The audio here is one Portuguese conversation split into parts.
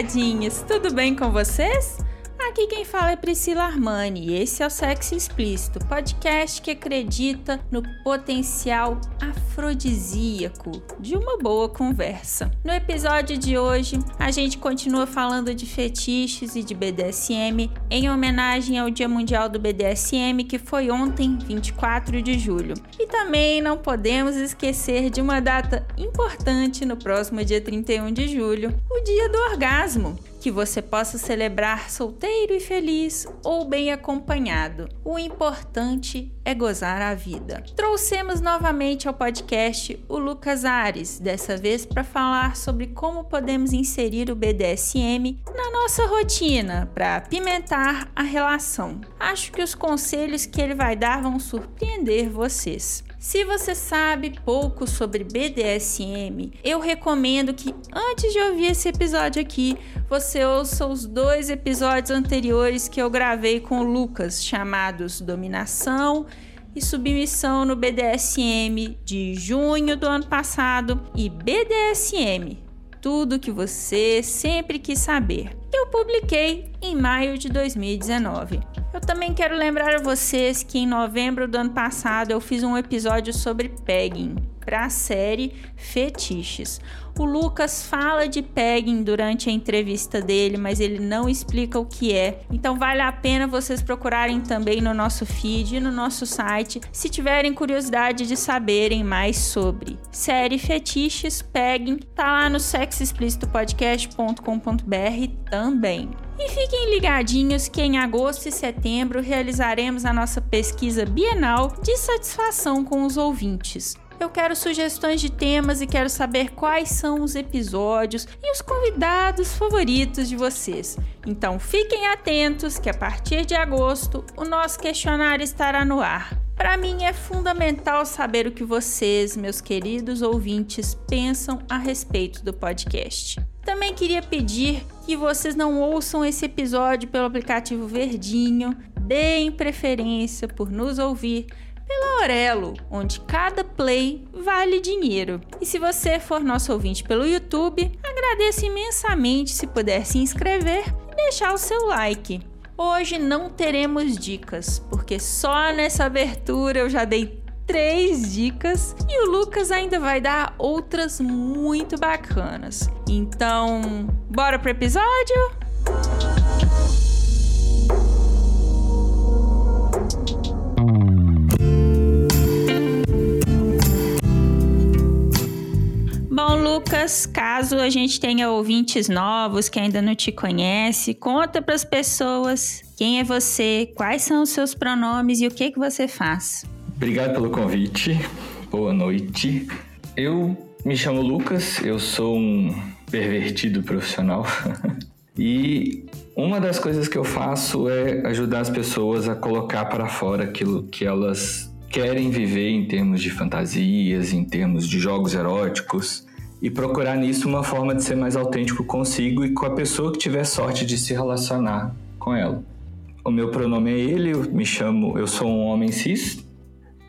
Olá, taradinhas! Tudo bem com vocês? Aqui quem fala é Priscila Armani e esse é o Sexo Explícito, podcast que acredita no potencial afrodisíaco de uma boa conversa. No episódio de hoje, a gente continua falando de fetiches e de BDSM em homenagem ao Dia Mundial do BDSM que foi ontem, 24 de julho. E também não podemos esquecer de uma data importante no próximo dia 31 de julho, o Dia do Orgasmo que você possa celebrar solteiro e feliz ou bem acompanhado. O importante é gozar a vida. Trouxemos novamente ao podcast o Lucas Ares, dessa vez para falar sobre como podemos inserir o BDSM na nossa rotina para apimentar a relação. Acho que os conselhos que ele vai dar vão surpreender vocês. Se você sabe pouco sobre BDSM, eu recomendo que antes de ouvir esse episódio aqui, você ouça os dois episódios anteriores que eu gravei com o Lucas, chamados Dominação e Submissão no BDSM de junho do ano passado e BDSM, tudo que você sempre quis saber. Eu publiquei em maio de 2019. Eu também quero lembrar a vocês que em novembro do ano passado eu fiz um episódio sobre pegging para a série Fetiches. O Lucas fala de pegging durante a entrevista dele, mas ele não explica o que é. Então vale a pena vocês procurarem também no nosso feed e no nosso site, se tiverem curiosidade de saberem mais sobre. Série Fetiches, pegging, tá lá no sexoexplicitopodcast.com.br também. E fiquem ligadinhos que em agosto e setembro realizaremos a nossa pesquisa bienal de satisfação com os ouvintes. Eu quero sugestões de temas e quero saber quais são os episódios e os convidados favoritos de vocês. Então fiquem atentos que a partir de agosto o nosso questionário estará no ar. Para mim é fundamental saber o que vocês, meus queridos ouvintes, pensam a respeito do podcast. Também queria pedir que vocês não ouçam esse episódio pelo aplicativo Verdinho, deem preferência por nos ouvir pela Aurelo, onde cada play vale dinheiro. E se você for nosso ouvinte pelo YouTube, agradeço imensamente se puder se inscrever e deixar o seu like. Hoje não teremos dicas, porque só nessa abertura eu já dei três dicas e o Lucas ainda vai dar outras muito bacanas. Então, bora pro episódio? Bom, Lucas, caso a gente tenha ouvintes novos que ainda não te conhece, conta para as pessoas quem é você, quais são os seus pronomes e o que que você faz. Obrigado pelo convite. Boa noite. Eu me chamo Lucas, eu sou um pervertido profissional. e uma das coisas que eu faço é ajudar as pessoas a colocar para fora aquilo que elas querem viver em termos de fantasias, em termos de jogos eróticos e procurar nisso uma forma de ser mais autêntico consigo e com a pessoa que tiver sorte de se relacionar com ela. O meu pronome é ele, eu me chamo, eu sou um homem cis.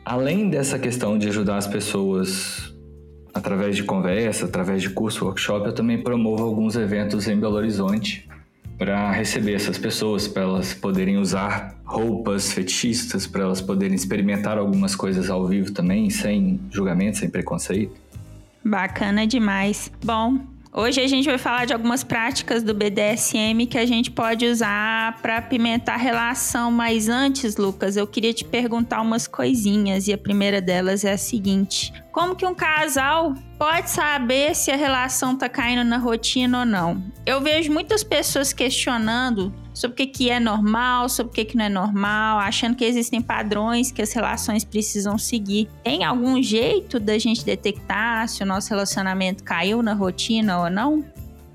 Além dessa questão de ajudar as pessoas através de conversa, através de curso, workshop, eu também promovo alguns eventos em Belo Horizonte para receber essas pessoas, para elas poderem usar roupas fetichistas, para elas poderem experimentar algumas coisas ao vivo também, sem julgamento, sem preconceito. Bacana demais. Bom, hoje a gente vai falar de algumas práticas do BDSM que a gente pode usar para apimentar a relação. Mas antes, Lucas, eu queria te perguntar umas coisinhas e a primeira delas é a seguinte: como que um casal pode saber se a relação tá caindo na rotina ou não? Eu vejo muitas pessoas questionando sobre o que, que é normal, sobre o que, que não é normal, achando que existem padrões que as relações precisam seguir. Tem algum jeito da gente detectar se o nosso relacionamento caiu na rotina ou não?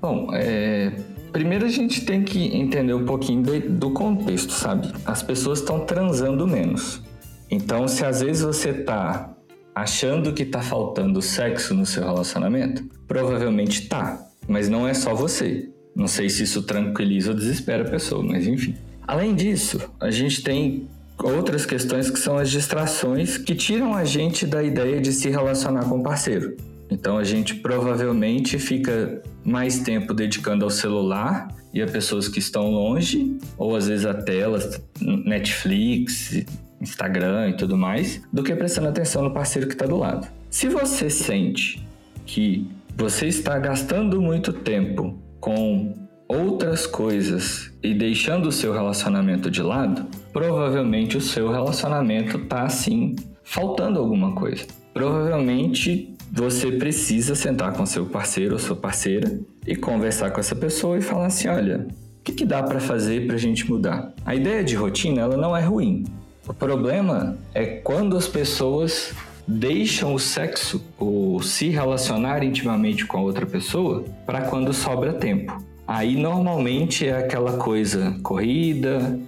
Bom, é, primeiro a gente tem que entender um pouquinho de, do contexto, sabe? As pessoas estão transando menos. Então, se às vezes você tá achando que tá faltando sexo no seu relacionamento, provavelmente tá, mas não é só você. Não sei se isso tranquiliza ou desespera a pessoa, mas enfim. Além disso, a gente tem outras questões que são as distrações que tiram a gente da ideia de se relacionar com o parceiro. Então a gente provavelmente fica mais tempo dedicando ao celular e a pessoas que estão longe, ou às vezes a telas, Netflix, Instagram e tudo mais, do que prestando atenção no parceiro que está do lado. Se você sente que você está gastando muito tempo com outras coisas e deixando o seu relacionamento de lado, provavelmente o seu relacionamento está assim faltando alguma coisa. Provavelmente você precisa sentar com seu parceiro ou sua parceira e conversar com essa pessoa e falar assim, olha, o que, que dá para fazer para a gente mudar? A ideia de rotina ela não é ruim. O problema é quando as pessoas deixam o sexo ou se relacionar intimamente com a outra pessoa para quando sobra tempo. Aí normalmente é aquela coisa corrida,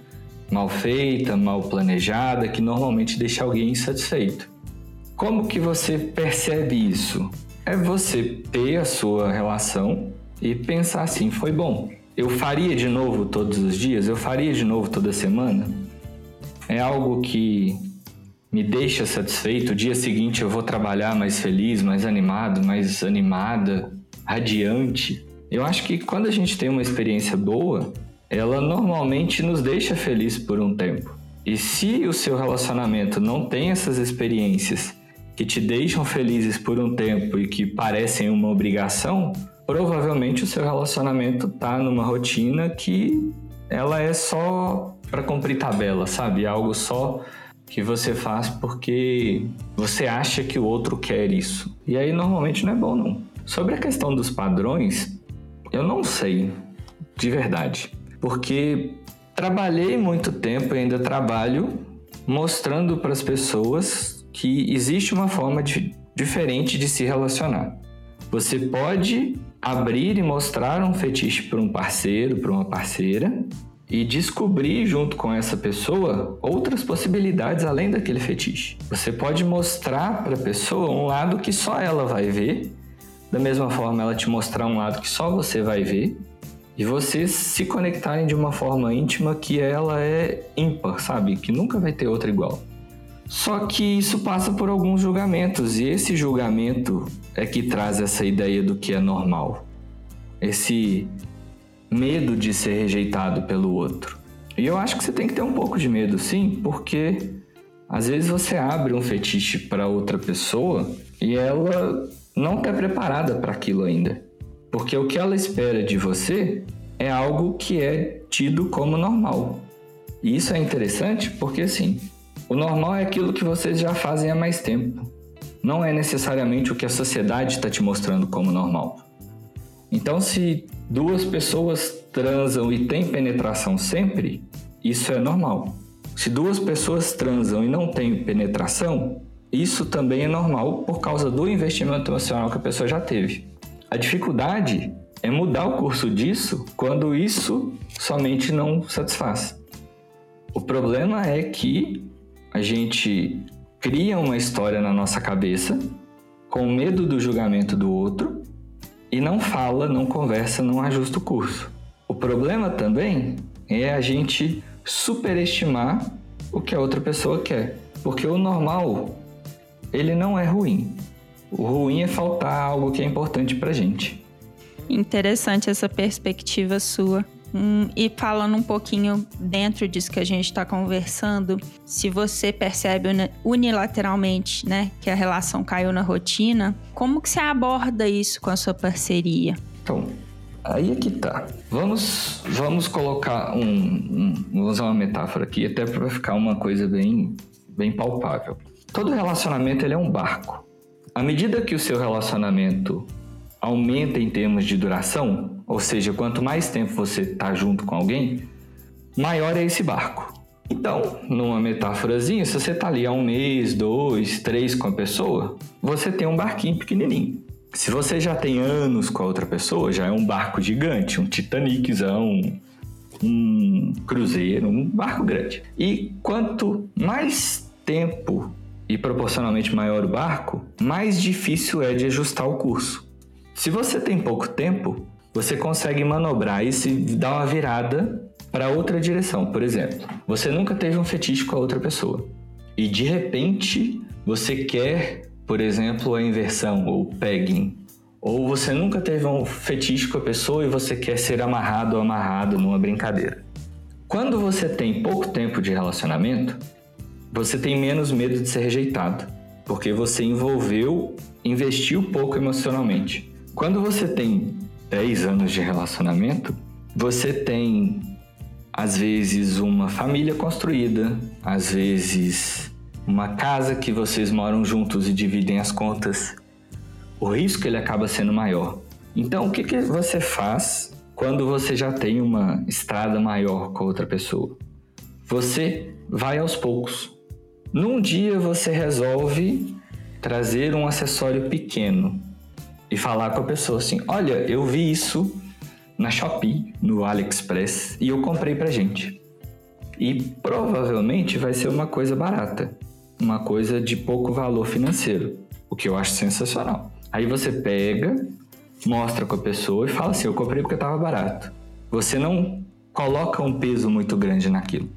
mal feita, mal planejada, que normalmente deixa alguém insatisfeito. Como que você percebe isso? É você ter a sua relação e pensar assim, foi bom. Eu faria de novo todos os dias? Eu faria de novo toda semana? É algo que me deixa satisfeito. O dia seguinte eu vou trabalhar mais feliz, mais animado, mais animada, radiante. Eu acho que quando a gente tem uma experiência boa, ela normalmente nos deixa feliz por um tempo. E se o seu relacionamento não tem essas experiências que te deixam felizes por um tempo e que parecem uma obrigação, provavelmente o seu relacionamento tá numa rotina que ela é só para cumprir tabela, sabe? Algo só que você faz porque você acha que o outro quer isso. E aí normalmente não é bom não. Sobre a questão dos padrões, eu não sei, de verdade. Porque trabalhei muito tempo e ainda trabalho mostrando para as pessoas que existe uma forma de, diferente de se relacionar. Você pode abrir e mostrar um fetiche para um parceiro, para uma parceira, e descobrir junto com essa pessoa outras possibilidades além daquele fetiche. Você pode mostrar para a pessoa um lado que só ela vai ver, da mesma forma ela te mostrar um lado que só você vai ver, e vocês se conectarem de uma forma íntima que ela é ímpar, sabe? Que nunca vai ter outra igual. Só que isso passa por alguns julgamentos, e esse julgamento é que traz essa ideia do que é normal. Esse medo de ser rejeitado pelo outro. E eu acho que você tem que ter um pouco de medo, sim, porque às vezes você abre um fetiche para outra pessoa e ela não está preparada para aquilo ainda. Porque o que ela espera de você é algo que é tido como normal. E isso é interessante porque, assim, o normal é aquilo que vocês já fazem há mais tempo. Não é necessariamente o que a sociedade está te mostrando como normal. Então, se duas pessoas transam e têm penetração sempre, isso é normal. Se duas pessoas transam e não têm penetração, isso também é normal por causa do investimento emocional que a pessoa já teve. A dificuldade é mudar o curso disso quando isso somente não satisfaz. O problema é que a gente cria uma história na nossa cabeça com medo do julgamento do outro e não fala, não conversa, não ajusta o curso. O problema também é a gente superestimar o que a outra pessoa quer, porque o normal ele não é ruim. O ruim é faltar algo que é importante pra gente. Interessante essa perspectiva sua. Hum, e falando um pouquinho dentro disso que a gente está conversando, se você percebe unilateralmente, né, que a relação caiu na rotina, como que você aborda isso com a sua parceria? Então, aí é que tá. Vamos, vamos colocar um, um vou usar uma metáfora aqui até para ficar uma coisa bem, bem palpável. Todo relacionamento ele é um barco. À medida que o seu relacionamento aumenta em termos de duração, ou seja, quanto mais tempo você está junto com alguém, maior é esse barco. Então, numa metáforazinha, se você está ali há um mês, dois, três com a pessoa, você tem um barquinho pequenininho. Se você já tem anos com a outra pessoa, já é um barco gigante, um Titaniczão, um cruzeiro, um barco grande. E quanto mais tempo e proporcionalmente maior o barco, mais difícil é de ajustar o curso. Se você tem pouco tempo, você consegue manobrar e dar uma virada para outra direção. Por exemplo, você nunca teve um fetiche com a outra pessoa e de repente você quer, por exemplo, a inversão ou pegging. Ou você nunca teve um fetiche com a pessoa e você quer ser amarrado ou amarrado numa brincadeira. Quando você tem pouco tempo de relacionamento, você tem menos medo de ser rejeitado, porque você envolveu, investiu pouco emocionalmente. Quando você tem 10 anos de relacionamento, você tem às vezes uma família construída, às vezes uma casa que vocês moram juntos e dividem as contas, o risco ele acaba sendo maior. Então, o que, que você faz quando você já tem uma estrada maior com outra pessoa? Você vai aos poucos. Num dia você resolve trazer um acessório pequeno e falar com a pessoa assim: Olha, eu vi isso na Shopee, no AliExpress, e eu comprei pra gente. E provavelmente vai ser uma coisa barata, uma coisa de pouco valor financeiro, o que eu acho sensacional. Aí você pega, mostra com a pessoa e fala assim: Eu comprei porque estava barato. Você não coloca um peso muito grande naquilo.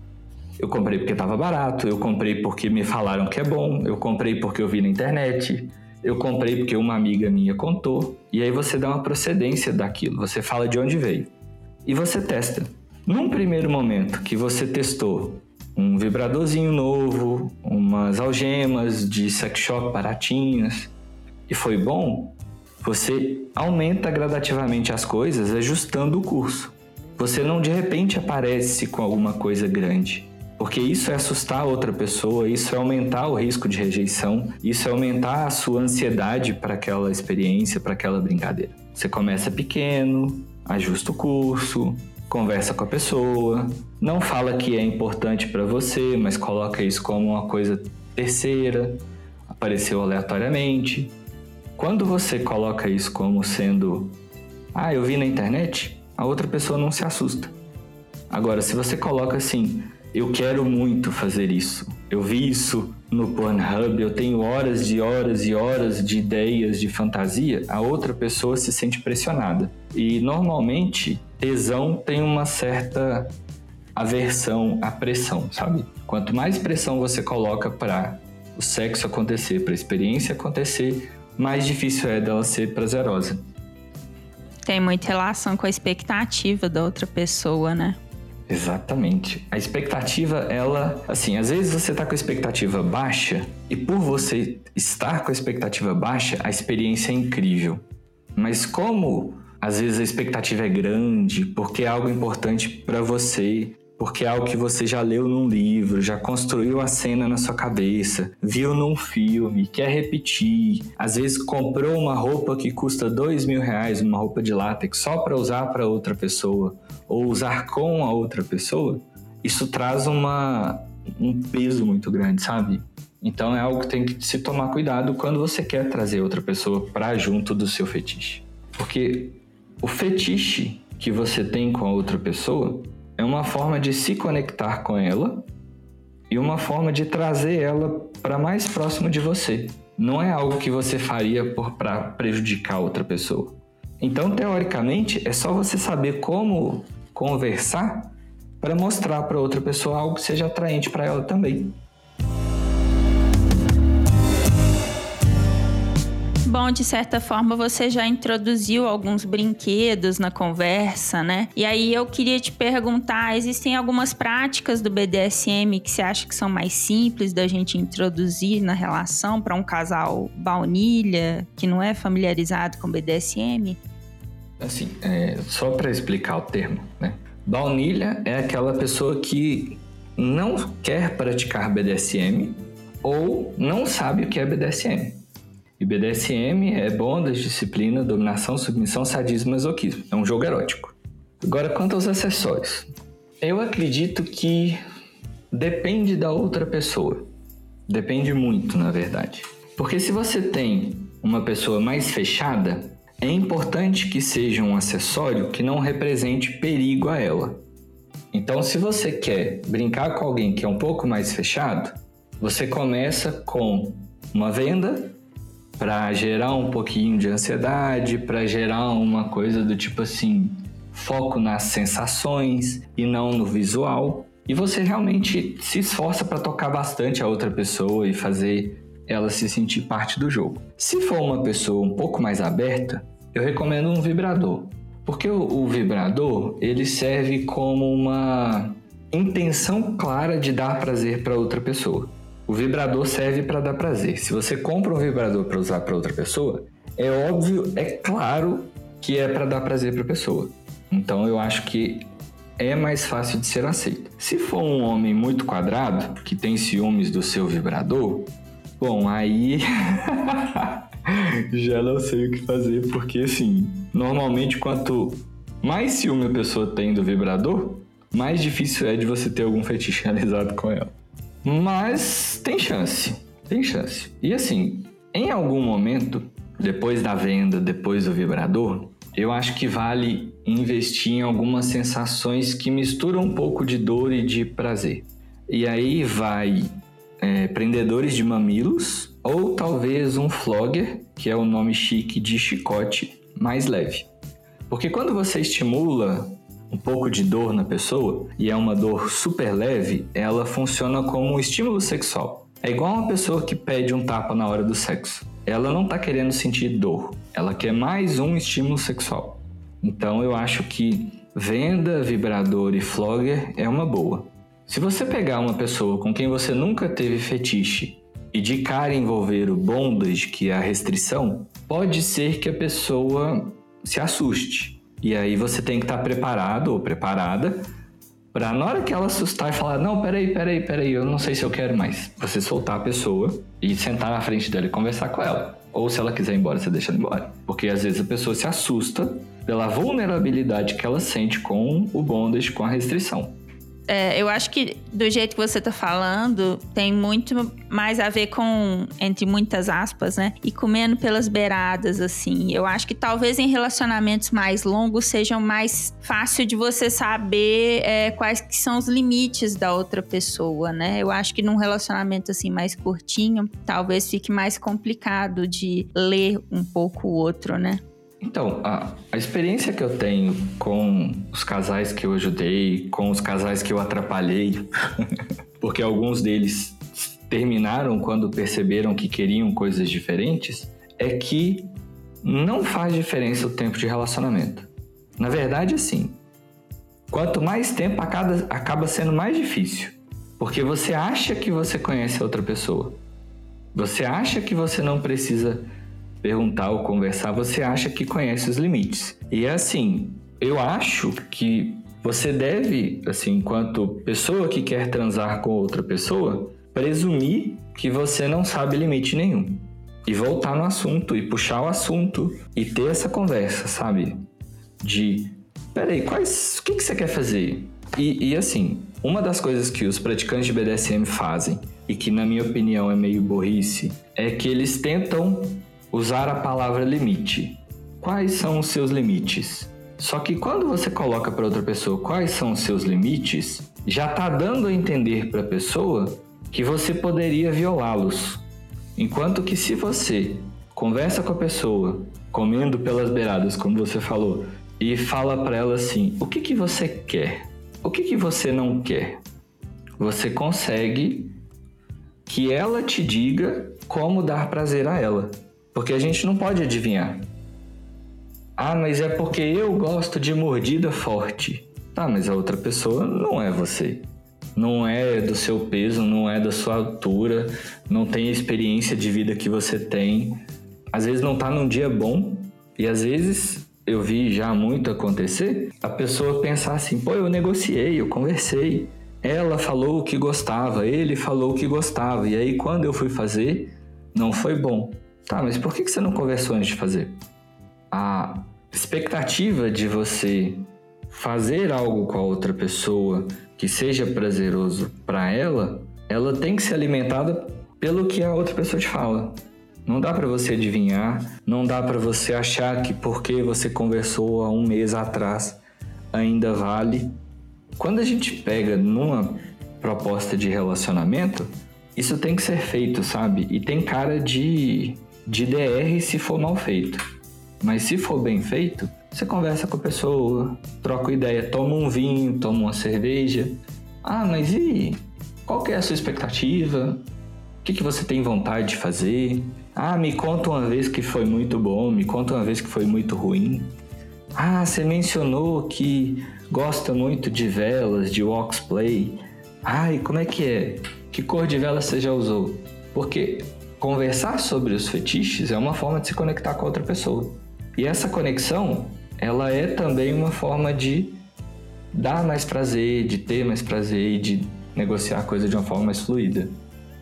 Eu comprei porque estava barato, eu comprei porque me falaram que é bom, eu comprei porque eu vi na internet, eu comprei porque uma amiga minha contou, e aí você dá uma procedência daquilo, você fala de onde veio. E você testa. Num primeiro momento que você testou um vibradorzinho novo, umas algemas de sex shop baratinhas, e foi bom, você aumenta gradativamente as coisas ajustando o curso. Você não de repente aparece com alguma coisa grande. Porque isso é assustar outra pessoa, isso é aumentar o risco de rejeição, isso é aumentar a sua ansiedade para aquela experiência, para aquela brincadeira. Você começa pequeno, ajusta o curso, conversa com a pessoa, não fala que é importante para você, mas coloca isso como uma coisa terceira, apareceu aleatoriamente. Quando você coloca isso como sendo, ah, eu vi na internet, a outra pessoa não se assusta. Agora, se você coloca assim, eu quero muito fazer isso. Eu vi isso no Pornhub, eu tenho horas e horas e horas de ideias de fantasia, a outra pessoa se sente pressionada. E normalmente, tesão tem uma certa aversão à pressão, sabe? Quanto mais pressão você coloca para o sexo acontecer, para a experiência acontecer, mais difícil é dela ser prazerosa. Tem muita relação com a expectativa da outra pessoa, né? Exatamente. A expectativa, ela, assim, às vezes você está com a expectativa baixa e por você estar com a expectativa baixa, a experiência é incrível. Mas como às vezes a expectativa é grande, porque é algo importante para você, porque é algo que você já leu num livro, já construiu a cena na sua cabeça, viu num filme, quer repetir, às vezes comprou uma roupa que custa dois mil reais, uma roupa de látex, só para usar para outra pessoa, ou usar com a outra pessoa, isso traz uma, um peso muito grande, sabe? Então é algo que tem que se tomar cuidado quando você quer trazer outra pessoa para junto do seu fetiche. Porque o fetiche que você tem com a outra pessoa é uma forma de se conectar com ela e uma forma de trazer ela para mais próximo de você. Não é algo que você faria para prejudicar outra pessoa. Então, teoricamente, é só você saber como conversar para mostrar para outra pessoa algo que seja atraente para ela também. Bom, de certa forma, você já introduziu alguns brinquedos na conversa, né? E aí eu queria te perguntar: existem algumas práticas do BDSM que você acha que são mais simples da gente introduzir na relação para um casal baunilha que não é familiarizado com BDSM? Assim, é, só para explicar o termo, né? Baunilha é aquela pessoa que não quer praticar BDSM ou não sabe o que é BDSM. E BDSM é bondage, disciplina, dominação, submissão, sadismo, masoquismo. É um jogo erótico. Agora, quanto aos acessórios. Eu acredito que depende da outra pessoa. Depende muito, na verdade. Porque se você tem uma pessoa mais fechada, é importante que seja um acessório que não represente perigo a ela. Então, se você quer brincar com alguém que é um pouco mais fechado, você começa com uma venda para gerar um pouquinho de ansiedade, para gerar uma coisa do tipo assim, foco nas sensações e não no visual. E você realmente se esforça para tocar bastante a outra pessoa e fazer ela se sentir parte do jogo. Se for uma pessoa um pouco mais aberta, eu recomendo um vibrador. Porque o, o vibrador, ele serve como uma intenção clara de dar prazer para outra pessoa. O vibrador serve para dar prazer. Se você compra um vibrador para usar para outra pessoa, é óbvio, é claro que é para dar prazer para a pessoa. Então eu acho que é mais fácil de ser aceito. Se for um homem muito quadrado, que tem ciúmes do seu vibrador, bom, aí já não sei o que fazer, porque assim, normalmente quanto mais ciúme a pessoa tem do vibrador, mais difícil é de você ter algum fetiche realizado com ela. Mas tem chance, tem chance. E assim, em algum momento, depois da venda, depois do vibrador, eu acho que vale investir em algumas sensações que misturam um pouco de dor e de prazer. E aí vai é, prendedores de mamilos ou talvez um flogger, que é o nome chique de chicote mais leve. Porque quando você estimula um pouco de dor na pessoa, e é uma dor super leve, ela funciona como um estímulo sexual. É igual uma pessoa que pede um tapa na hora do sexo. Ela não está querendo sentir dor, ela quer mais um estímulo sexual. Então eu acho que venda, vibrador e flogger é uma boa. Se você pegar uma pessoa com quem você nunca teve fetiche e de cara envolver o bondage, que é a restrição, pode ser que a pessoa se assuste. E aí você tem que estar preparado ou preparada para na hora que ela assustar e falar: Não, peraí, peraí, peraí, eu não sei se eu quero mais. Você soltar a pessoa e sentar na frente dela e conversar com ela. Ou se ela quiser ir embora, você deixa ela embora. Porque às vezes a pessoa se assusta pela vulnerabilidade que ela sente com o bondage, com a restrição é, eu acho que do jeito que você tá falando, tem muito mais a ver com, entre muitas aspas, né? E comendo pelas beiradas, assim. Eu acho que talvez em relacionamentos mais longos sejam mais fácil de você saber é, quais que são os limites da outra pessoa, né? Eu acho que num relacionamento assim mais curtinho, talvez fique mais complicado de ler um pouco o outro, né? Então, a, a, experiência que eu tenho com os casais que eu ajudei, com os casais que eu atrapalhei, porque alguns deles terminaram quando perceberam que queriam coisas diferentes, é que não faz diferença o tempo de relacionamento. Na verdade, sim. Quanto mais tempo acaba, acaba sendo mais difícil, porque você acha que você conhece a outra pessoa. Você acha que você não precisa perguntar ou conversar, você acha que conhece os limites. E é assim, eu acho que você deve, assim, enquanto pessoa que quer transar com outra pessoa, presumir que você não sabe limite nenhum. E voltar no assunto, e puxar o assunto, e ter essa conversa, sabe? De, peraí, quais, o que, que você quer fazer? E, e assim, uma das coisas que os praticantes de BDSM fazem, e que na minha opinião é meio burrice, é que eles tentam usar a palavra limite. Quais são os seus limites? Só que quando você coloca para outra pessoa quais são os seus limites, já está dando a entender para a pessoa que você poderia violá-los. Enquanto que se você conversa com a pessoa, comendo pelas beiradas, como você falou, e fala para ela assim: o que, que você quer? O que, que você não quer? Você consegue que ela te diga como dar prazer a ela. Porque a gente não pode adivinhar. Ah, mas é porque eu gosto de mordida forte. Tá, mas a outra pessoa não é você. Não é do seu peso, não é da sua altura, não tem a experiência de vida que você tem. Às vezes não tá num dia bom e às vezes eu vi já muito acontecer, a pessoa pensar assim: "Pô, eu negociei, eu conversei. Ela falou o que gostava, ele falou o que gostava, e aí quando eu fui fazer, não foi bom. Tá, mas por que você não conversou antes de fazer? A expectativa de você fazer algo com a outra pessoa que seja prazeroso para ela, ela tem que ser alimentada pelo que a outra pessoa te fala. Não dá para você adivinhar, não dá para você achar que porque você conversou há um mês atrás ainda vale. Quando a gente pega numa proposta de relacionamento, isso tem que ser feito, sabe? E tem cara de, de DR se for mal feito. Mas se for bem feito, você conversa com a pessoa, troca ideia, toma um vinho, toma uma cerveja. Ah, mas e qual que é a sua expectativa? O que, que você tem vontade de fazer? Ah, me conta uma vez que foi muito bom, me conta uma vez que foi muito ruim. Ah, você mencionou que gosta muito de velas, de waxplay. Ai, como é que é? Que cor de vela você já usou? Porque conversar sobre os fetiches é uma forma de se conectar com outra pessoa. E essa conexão ela é também uma forma de dar mais prazer, de ter mais prazer e de negociar a coisa de uma forma mais fluida.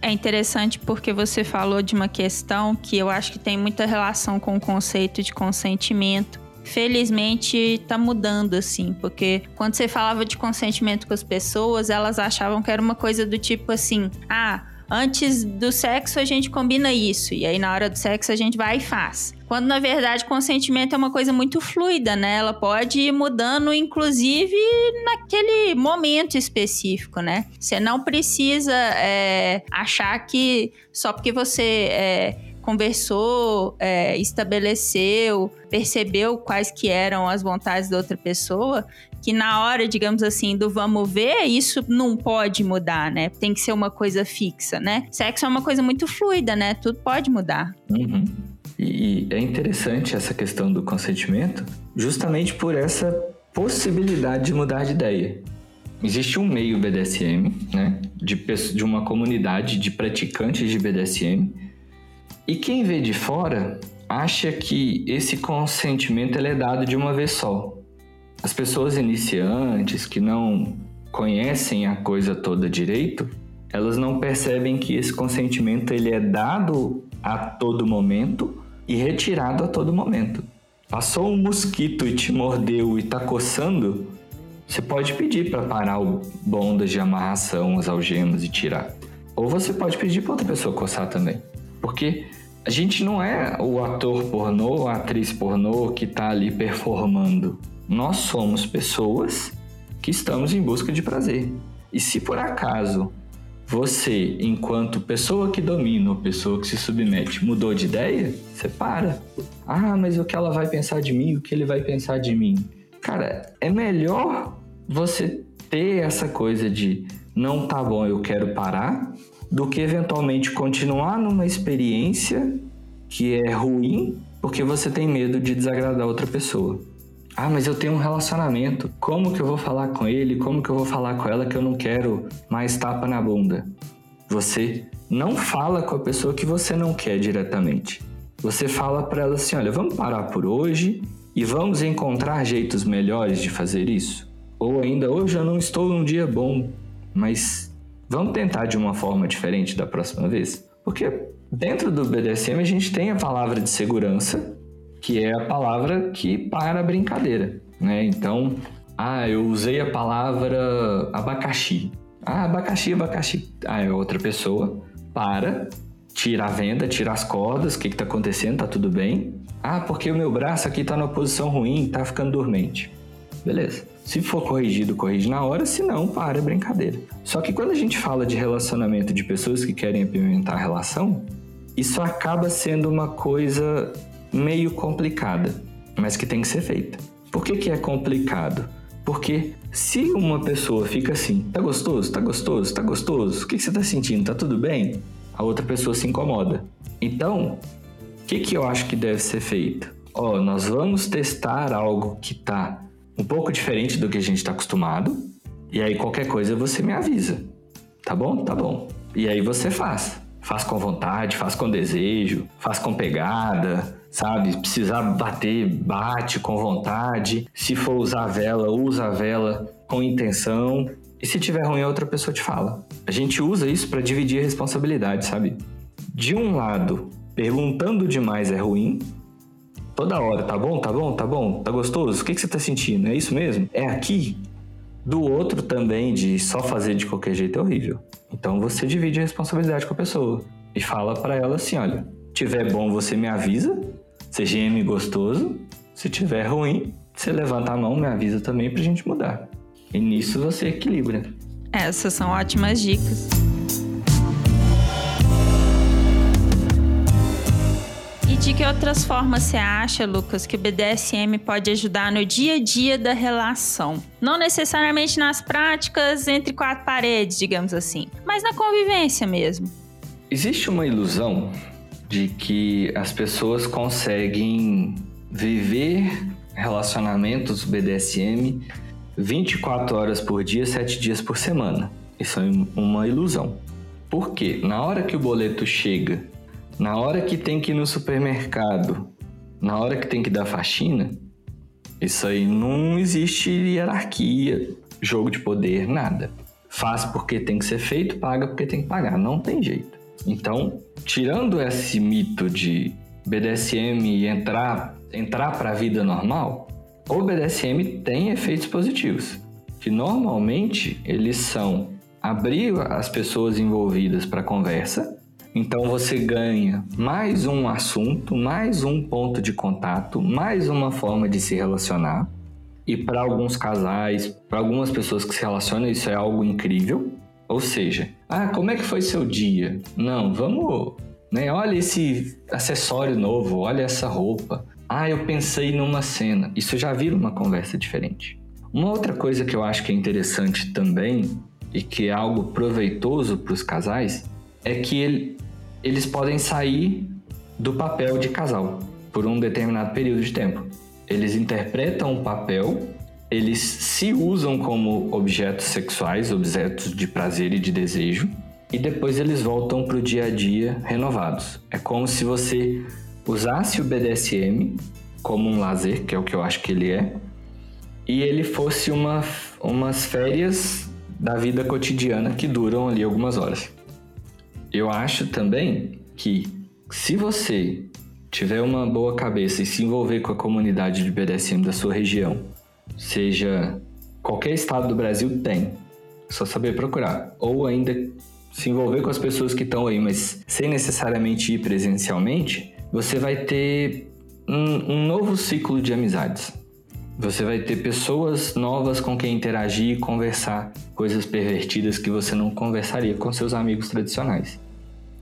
É interessante porque você falou de uma questão que eu acho que tem muita relação com o conceito de consentimento. Felizmente está mudando assim, porque quando você falava de consentimento com as pessoas, elas achavam que era uma coisa do tipo assim: ah, antes do sexo a gente combina isso, e aí na hora do sexo a gente vai e faz. Quando na verdade consentimento é uma coisa muito fluida, né? Ela pode ir mudando, inclusive naquele momento específico, né? Você não precisa é, achar que só porque você é, conversou, é, estabeleceu, percebeu quais que eram as vontades da outra pessoa, que na hora, digamos assim, do vamos ver, isso não pode mudar, né? Tem que ser uma coisa fixa, né? Sexo é uma coisa muito fluida, né? Tudo pode mudar. Uhum. E é interessante essa questão do consentimento, justamente por essa possibilidade de mudar de ideia. Existe um meio BDSM, né? De, de uma comunidade de praticantes de BDSM. E quem vê de fora acha que esse consentimento é dado de uma vez só. As pessoas iniciantes que não conhecem a coisa toda direito, elas não percebem que esse consentimento ele é dado a todo momento e retirado a todo momento. Passou um mosquito e te mordeu e tá coçando, você pode pedir para parar o bondas de amarração, as algemas e tirar. Ou você pode pedir para outra pessoa coçar também. Porque a gente não é o ator pornô, a atriz pornô que tá ali performando. Nós somos pessoas que estamos em busca de prazer. E se por acaso você, enquanto pessoa que domina ou pessoa que se submete, mudou de ideia, você para. Ah, mas o que ela vai pensar de mim? O que ele vai pensar de mim? Cara, é melhor você ter essa coisa de não tá bom, eu quero parar, do que eventualmente continuar numa experiência que é ruim porque você tem medo de desagradar outra pessoa. Ah, mas eu tenho um relacionamento. Como que eu vou falar com ele? Como que eu vou falar com ela que eu não quero mais tapa na bunda? Você não fala com a pessoa que você não quer diretamente. Você fala para ela assim: olha, vamos parar por hoje e vamos encontrar jeitos melhores de fazer isso. Ou ainda, hoje eu não estou num dia bom, mas vamos tentar de uma forma diferente da próxima vez? Porque dentro do BDSM a gente tem a palavra de segurança que é a palavra que para a brincadeira, né? Então, ah, eu usei a palavra abacaxi. Ah, abacaxi, abacaxi. Ah, é outra pessoa. Para, tira a venda, tira as cordas, o que está acontecendo, tá tudo bem? Ah, porque o meu braço aqui está numa posição ruim, tá ficando dormente. Beleza. Se for corrigido, corrige na hora, se não, para a brincadeira. Só que quando a gente fala de relacionamento de pessoas que querem apimentar a relação, isso acaba sendo uma coisa meio complicada, mas que tem que ser feita. Por que, que é complicado? Porque se uma pessoa fica assim, tá gostoso, tá gostoso, tá gostoso, o que, que você tá sentindo? Tá tudo bem? A outra pessoa se incomoda. Então, o que, que eu acho que deve ser feito? Ó, oh, nós vamos testar algo que tá um pouco diferente do que a gente está acostumado, e aí qualquer coisa você me avisa. Tá bom? Tá bom. E aí você faz. Faz com vontade, faz com desejo, faz com pegada, sabe? Precisar bater, bate com vontade. Se for usar a vela, usa a vela com intenção. E se tiver ruim, outra pessoa te fala. A gente usa isso para dividir a responsabilidade, sabe? De um lado, perguntando demais é ruim, toda hora, tá bom, tá bom, tá bom, tá gostoso? O que, que você tá sentindo? É isso mesmo? É aqui? Do outro também, de só fazer de qualquer jeito é horrível. Então você divide a responsabilidade com a pessoa e fala para ela assim: olha, tiver bom você me avisa, você geme gostoso, se tiver ruim, você levanta a mão, me avisa também pra gente mudar. E nisso você equilibra. Essas são ótimas dicas. De que outras formas você acha, Lucas, que o BDSM pode ajudar no dia a dia da relação? Não necessariamente nas práticas entre quatro paredes, digamos assim, mas na convivência mesmo. Existe uma ilusão de que as pessoas conseguem viver relacionamentos BDSM 24 horas por dia, 7 dias por semana. Isso é uma ilusão. Por quê? Na hora que o boleto chega, na hora que tem que ir no supermercado, na hora que tem que dar faxina, isso aí não existe hierarquia, jogo de poder, nada. Faz porque tem que ser feito, paga porque tem que pagar. Não tem jeito. Então, tirando esse mito de BDSM entrar, entrar para a vida normal, o BDSM tem efeitos positivos, que normalmente eles são abrir as pessoas envolvidas para conversa. Então você ganha mais um assunto, mais um ponto de contato, mais uma forma de se relacionar. E para alguns casais, para algumas pessoas que se relacionam, isso é algo incrível. Ou seja, ah, como é que foi seu dia? Não, vamos, né? Olha esse acessório novo, olha essa roupa. Ah, eu pensei numa cena. Isso já vira uma conversa diferente. Uma outra coisa que eu acho que é interessante também e que é algo proveitoso para os casais é que ele, eles podem sair do papel de casal por um determinado período de tempo. Eles interpretam o papel, eles se usam como objetos sexuais, objetos de prazer e de desejo, e depois eles voltam para o dia a dia renovados. É como se você usasse o BDSM como um lazer, que é o que eu acho que ele é, e ele fosse uma, umas férias da vida cotidiana que duram ali algumas horas. Eu acho também que se você tiver uma boa cabeça e se envolver com a comunidade de BDSM da sua região, seja qualquer estado do Brasil tem, só saber procurar, ou ainda se envolver com as pessoas que estão aí, mas sem necessariamente ir presencialmente, você vai ter um, um novo ciclo de amizades. Você vai ter pessoas novas com quem interagir e conversar coisas pervertidas que você não conversaria com seus amigos tradicionais.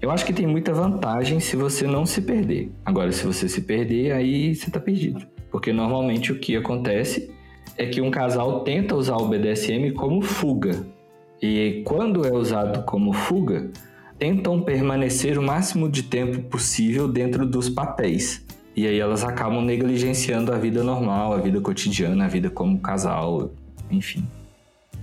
Eu acho que tem muita vantagem se você não se perder. Agora, se você se perder, aí você está perdido. Porque normalmente o que acontece é que um casal tenta usar o BDSM como fuga. E quando é usado como fuga, tentam permanecer o máximo de tempo possível dentro dos papéis. E aí elas acabam negligenciando a vida normal, a vida cotidiana, a vida como casal, enfim.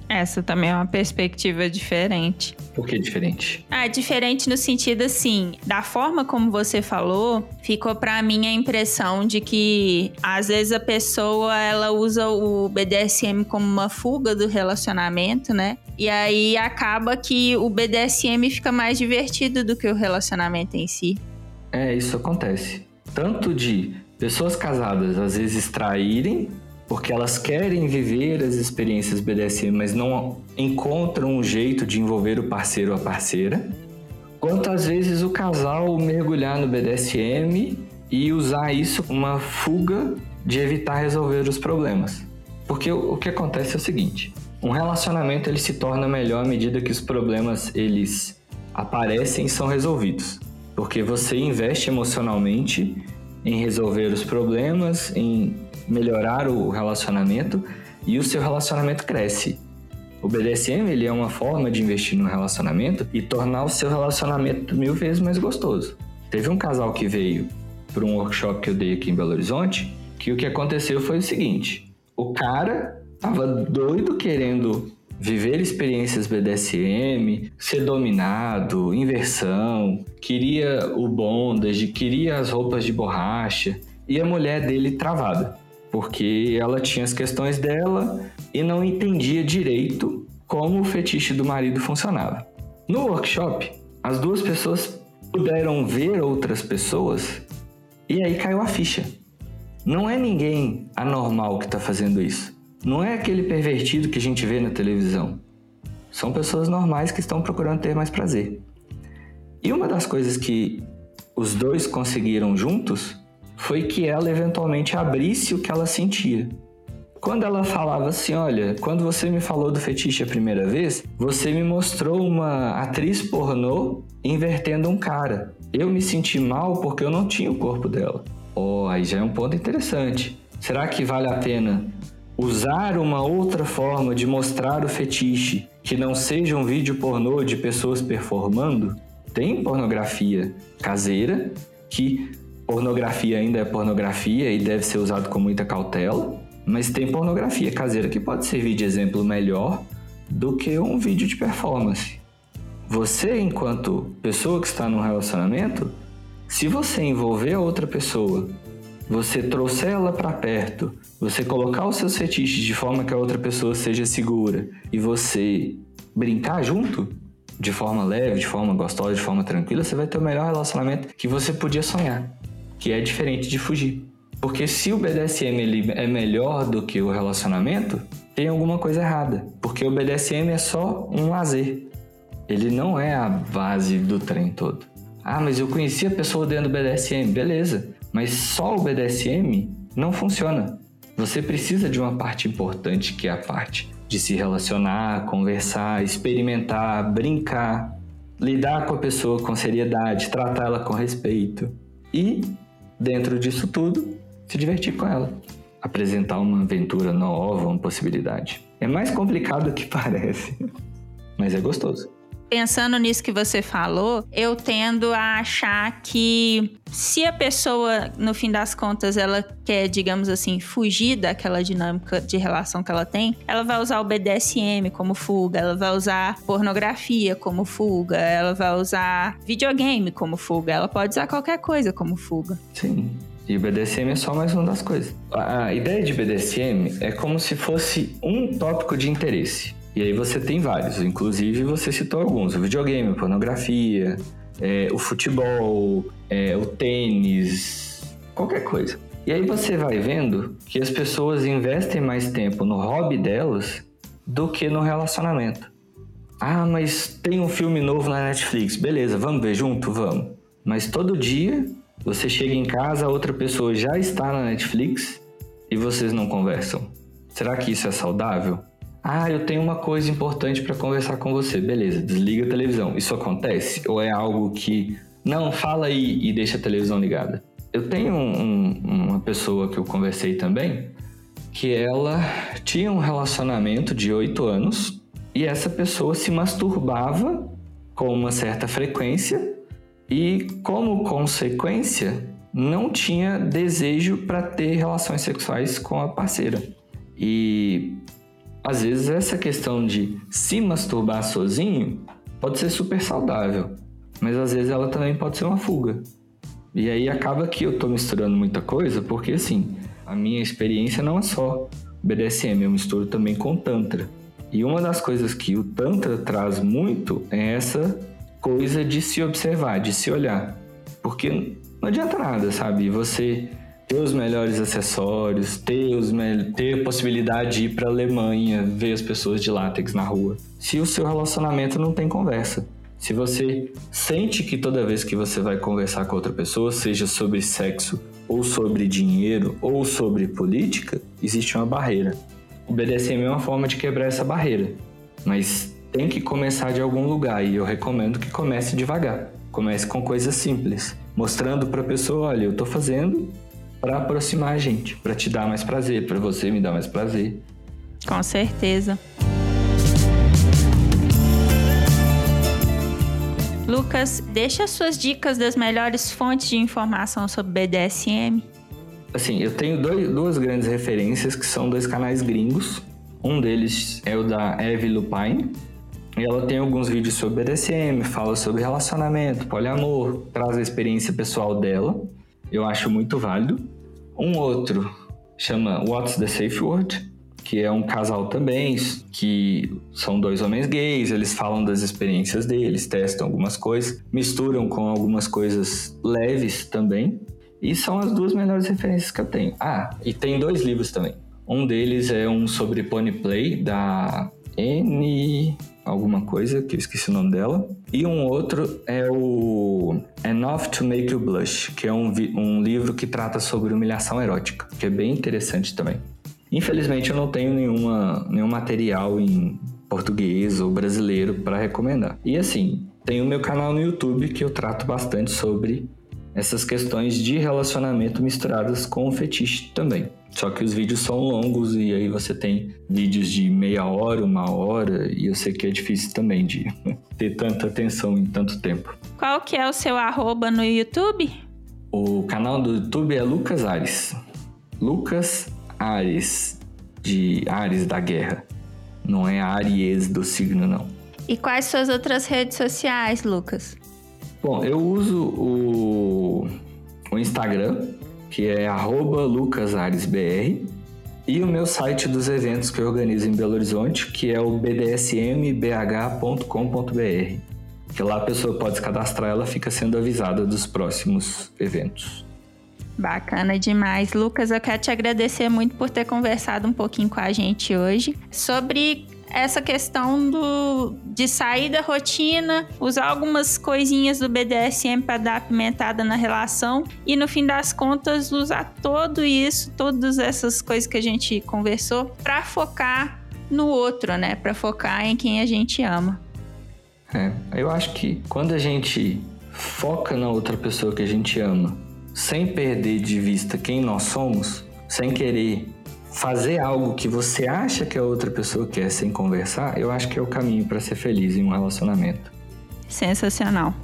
Essa também é uma perspectiva diferente. Por que diferente? Ah, diferente no sentido assim, da forma como você falou, ficou para mim a impressão de que às vezes a pessoa ela usa o BDSM como uma fuga do relacionamento, né? E aí acaba que o BDSM fica mais divertido do que o relacionamento em si. É, isso acontece. Tanto de pessoas casadas às vezes traírem porque elas querem viver as experiências BDSM, mas não encontram um jeito de envolver o parceiro ou a parceira. Quanto às vezes o casal mergulhar no BDSM e usar isso como uma fuga de evitar resolver os problemas. Porque o que acontece é o seguinte, um relacionamento ele se torna melhor à medida que os problemas eles aparecem e são resolvidos. Porque você investe emocionalmente em resolver os problemas, em melhorar o relacionamento e o seu relacionamento cresce. O BDSM ele é uma forma de investir no relacionamento e tornar o seu relacionamento mil vezes mais gostoso. Teve um casal que veio para um workshop que eu dei aqui em Belo Horizonte, que o que aconteceu foi o seguinte: o cara tava doido querendo viver experiências BDSM, ser dominado, inversão, queria o bondage, queria as roupas de borracha e a mulher dele travada porque ela tinha as questões dela e não entendia direito como o fetiche do marido funcionava. No workshop, as duas pessoas puderam ver outras pessoas e aí caiu a ficha. Não é ninguém anormal que está fazendo isso. Não é aquele pervertido que a gente vê na televisão. São pessoas normais que estão procurando ter mais prazer. E uma das coisas que os dois conseguiram juntos foi que ela eventualmente abrisse o que ela sentia. Quando ela falava assim, olha, quando você me falou do fetiche a primeira vez, você me mostrou uma atriz pornô invertendo um cara. Eu me senti mal porque eu não tinha o corpo dela. Oh, aí já é um ponto interessante. Será que vale a pena usar uma outra forma de mostrar o fetiche que não seja um vídeo pornô de pessoas performando? Tem pornografia caseira, que pornografia ainda é pornografia e deve ser usado com muita cautela, mas tem pornografia caseira que pode servir de exemplo melhor do que um vídeo de performance. Você, enquanto pessoa que está num relacionamento, se você envolver a outra pessoa, você trouxer ela para perto, você colocar os seus fetiches de forma que a outra pessoa seja segura e você brincar junto, de forma leve, de forma gostosa, de forma tranquila, você vai ter o melhor relacionamento que você podia sonhar, que é diferente de fugir. Porque se o BDSM ele é melhor do que o relacionamento, tem alguma coisa errada. Porque o BDSM é só um lazer. Ele não é a base do trem todo. Ah, mas eu conheci a pessoa dentro do BDSM. Beleza. Mas só o BDSM não funciona. Você precisa de uma parte importante que é a parte de se relacionar, conversar, experimentar, brincar, lidar com a pessoa com seriedade, tratar ela com respeito. E, dentro disso tudo, se divertir com ela. Apresentar uma aventura nova, uma possibilidade. É mais complicado do que parece, mas é gostoso. Pensando nisso que você falou, eu tendo a achar que se a pessoa, no fim das contas, ela quer, digamos assim, fugir daquela dinâmica de relação que ela tem, ela vai usar o BDSM como fuga, ela vai usar pornografia como fuga, ela vai usar videogame como fuga, ela pode usar qualquer coisa como fuga. Sim. E BDSM é só mais uma das coisas. A ideia de BDSM é como se fosse um tópico de interesse. E aí você tem vários, inclusive você citou alguns: o videogame, pornografia, é, o futebol, é, o tênis, qualquer coisa. E aí você vai vendo que as pessoas investem mais tempo no hobby delas do que no relacionamento. Ah, mas tem um filme novo na Netflix. Beleza, vamos ver junto? Vamos. Mas todo dia você chega em casa, a outra pessoa já está na Netflix e vocês não conversam. Será que isso é saudável? Ah, eu tenho uma coisa importante para conversar com você. Beleza, desliga a televisão. Isso acontece? Ou é algo que. Não, fala aí e deixa a televisão ligada. Eu tenho um, uma pessoa que eu conversei também que ela tinha um relacionamento de oito anos e essa pessoa se masturbava com uma certa frequência e, como consequência, não tinha desejo para ter relações sexuais com a parceira. E às vezes essa questão de se masturbar sozinho pode ser super saudável, mas às vezes ela também pode ser uma fuga. E aí acaba que eu tô misturando muita coisa, porque assim, a minha experiência não é só BDSM, eu misturo também com Tantra. E uma das coisas que o Tantra traz muito é essa coisa de se observar, de se olhar. Porque não adianta nada, sabe? Você ter os melhores acessórios, ter, os me... ter a possibilidade de ir para Alemanha, ver as pessoas de látex na rua. Se o seu relacionamento não tem conversa. Se você sente que toda vez que você vai conversar com outra pessoa, seja sobre sexo, ou sobre dinheiro, ou sobre política, existe uma barreira. O BDSM é uma forma de quebrar essa barreira, mas tem que começar de algum lugar e eu recomendo que comece devagar. Comece com coisas simples, mostrando para a pessoa, olha, eu estou fazendo para aproximar a gente, para te dar mais prazer, para você me dar mais prazer. Com certeza. Lucas, deixa suas dicas das melhores fontes de informação sobre BDSM. Assim, eu tenho dois, duas grandes referências que são dois canais gringos. Um deles é o da Eve Lupine. E ela tem alguns vídeos sobre BDSM, fala sobre relacionamento, poliamor, traz a experiência pessoal dela eu acho muito válido. Um outro chama What's the Safe Word, que é um casal também, que são dois homens gays, eles falam das experiências deles, testam algumas coisas, misturam com algumas coisas leves também. E são as duas melhores referências que eu tenho. Ah, e tem dois livros também. Um deles é um sobre Pony Play, da N alguma coisa, que eu esqueci o nome dela. E um outro é o Enough to Make You Blush, que é um, um livro que trata sobre humilhação erótica, que é bem interessante também. Infelizmente eu não tenho nenhuma, nenhum material em português ou brasileiro para recomendar. E assim, tem o meu canal no YouTube que eu trato bastante sobre essas questões de relacionamento misturadas com o fetiche também. Só que os vídeos são longos e aí você tem vídeos de meia hora, uma hora, e eu sei que é difícil também de ter tanta atenção em tanto tempo. Qual que é o seu arroba no YouTube? O canal do YouTube é Lucas Ares. Lucas Ares, de Ares da Guerra. Não é Aries do signo, não. E quais suas outras redes sociais, Lucas? Bom, eu uso o, o Instagram, que é lucasaresbr, e o meu site dos eventos que eu organizo em Belo Horizonte, que é o bdsmbh.com.br. Que lá a pessoa pode se cadastrar, ela fica sendo avisada dos próximos eventos. Bacana demais. Lucas, eu quero te agradecer muito por ter conversado um pouquinho com a gente hoje sobre essa questão do, de sair da rotina, usar algumas coisinhas do BDSM para dar pimentada na relação e no fim das contas usar todo isso, todas essas coisas que a gente conversou para focar no outro, né? Para focar em quem a gente ama. É, eu acho que quando a gente foca na outra pessoa que a gente ama, sem perder de vista quem nós somos, sem querer fazer algo que você acha que a outra pessoa quer sem conversar, eu acho que é o caminho para ser feliz em um relacionamento. Sensacional.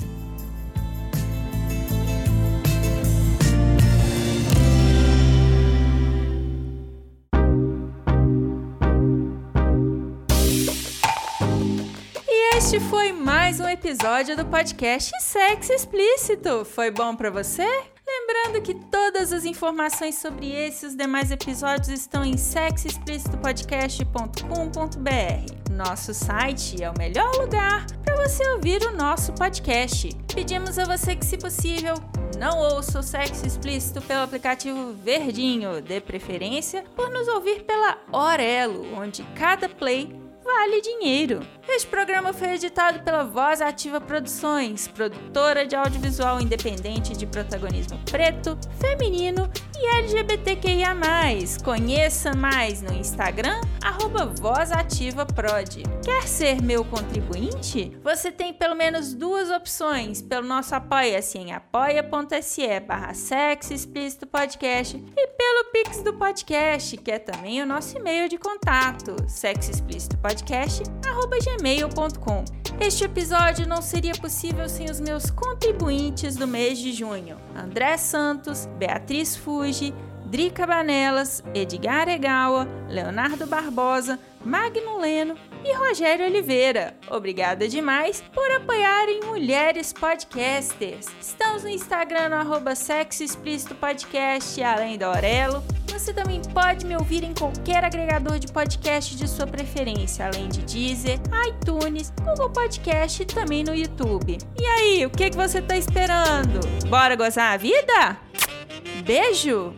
E Este foi mais um episódio do podcast Sexo Explícito. Foi bom para você? Lembrando que todas as informações sobre esse e os demais episódios estão em sexoexplicitopodcast.com.br. Nosso site é o melhor lugar para você ouvir o nosso podcast. Pedimos a você que, se possível, não ouça o Sexo Explícito pelo aplicativo Verdinho, de preferência por nos ouvir pela Orelo, onde cada play vale dinheiro. Este programa foi editado pela Voz Ativa Produções, produtora de audiovisual independente de protagonismo preto, feminino e LGBTQIA+. Conheça mais no Instagram, arroba VozAtivaProd. Quer ser meu contribuinte? Você tem pelo menos duas opções pelo nosso apoia-se em apoia.se barra sexo explícito podcast e pelo Pix do podcast, que é também o nosso e-mail de contato, sexoexplicitopodcast.gmail.com. Este episódio não seria possível sem os meus contribuintes do mês de junho: André Santos, Beatriz Drica Banelas, Edgar Egawa, Leonardo Barbosa, Magno Leno e Rogério Oliveira. Obrigada demais por apoiarem Mulheres Podcasters. Estamos no Instagram no arroba Sexo Explícito Podcast, além da Aurelo. Você também pode me ouvir em qualquer agregador de podcast de sua preferência, além de Deezer, iTunes, Google Podcast e também no YouTube. E aí, o que, que você está esperando? Bora gozar a vida? Beijo!